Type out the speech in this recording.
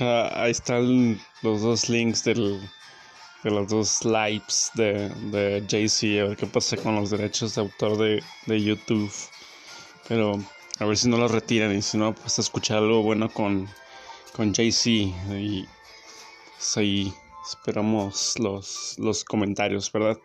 Ah, ahí están los dos links del, de los dos lives de, de Jay-Z. A ver qué pasa con los derechos de autor de, de YouTube. Pero a ver si no los retiran y si no, pues escuchar algo bueno con, con Jay-Z. Y pues ahí esperamos los, los comentarios, ¿verdad?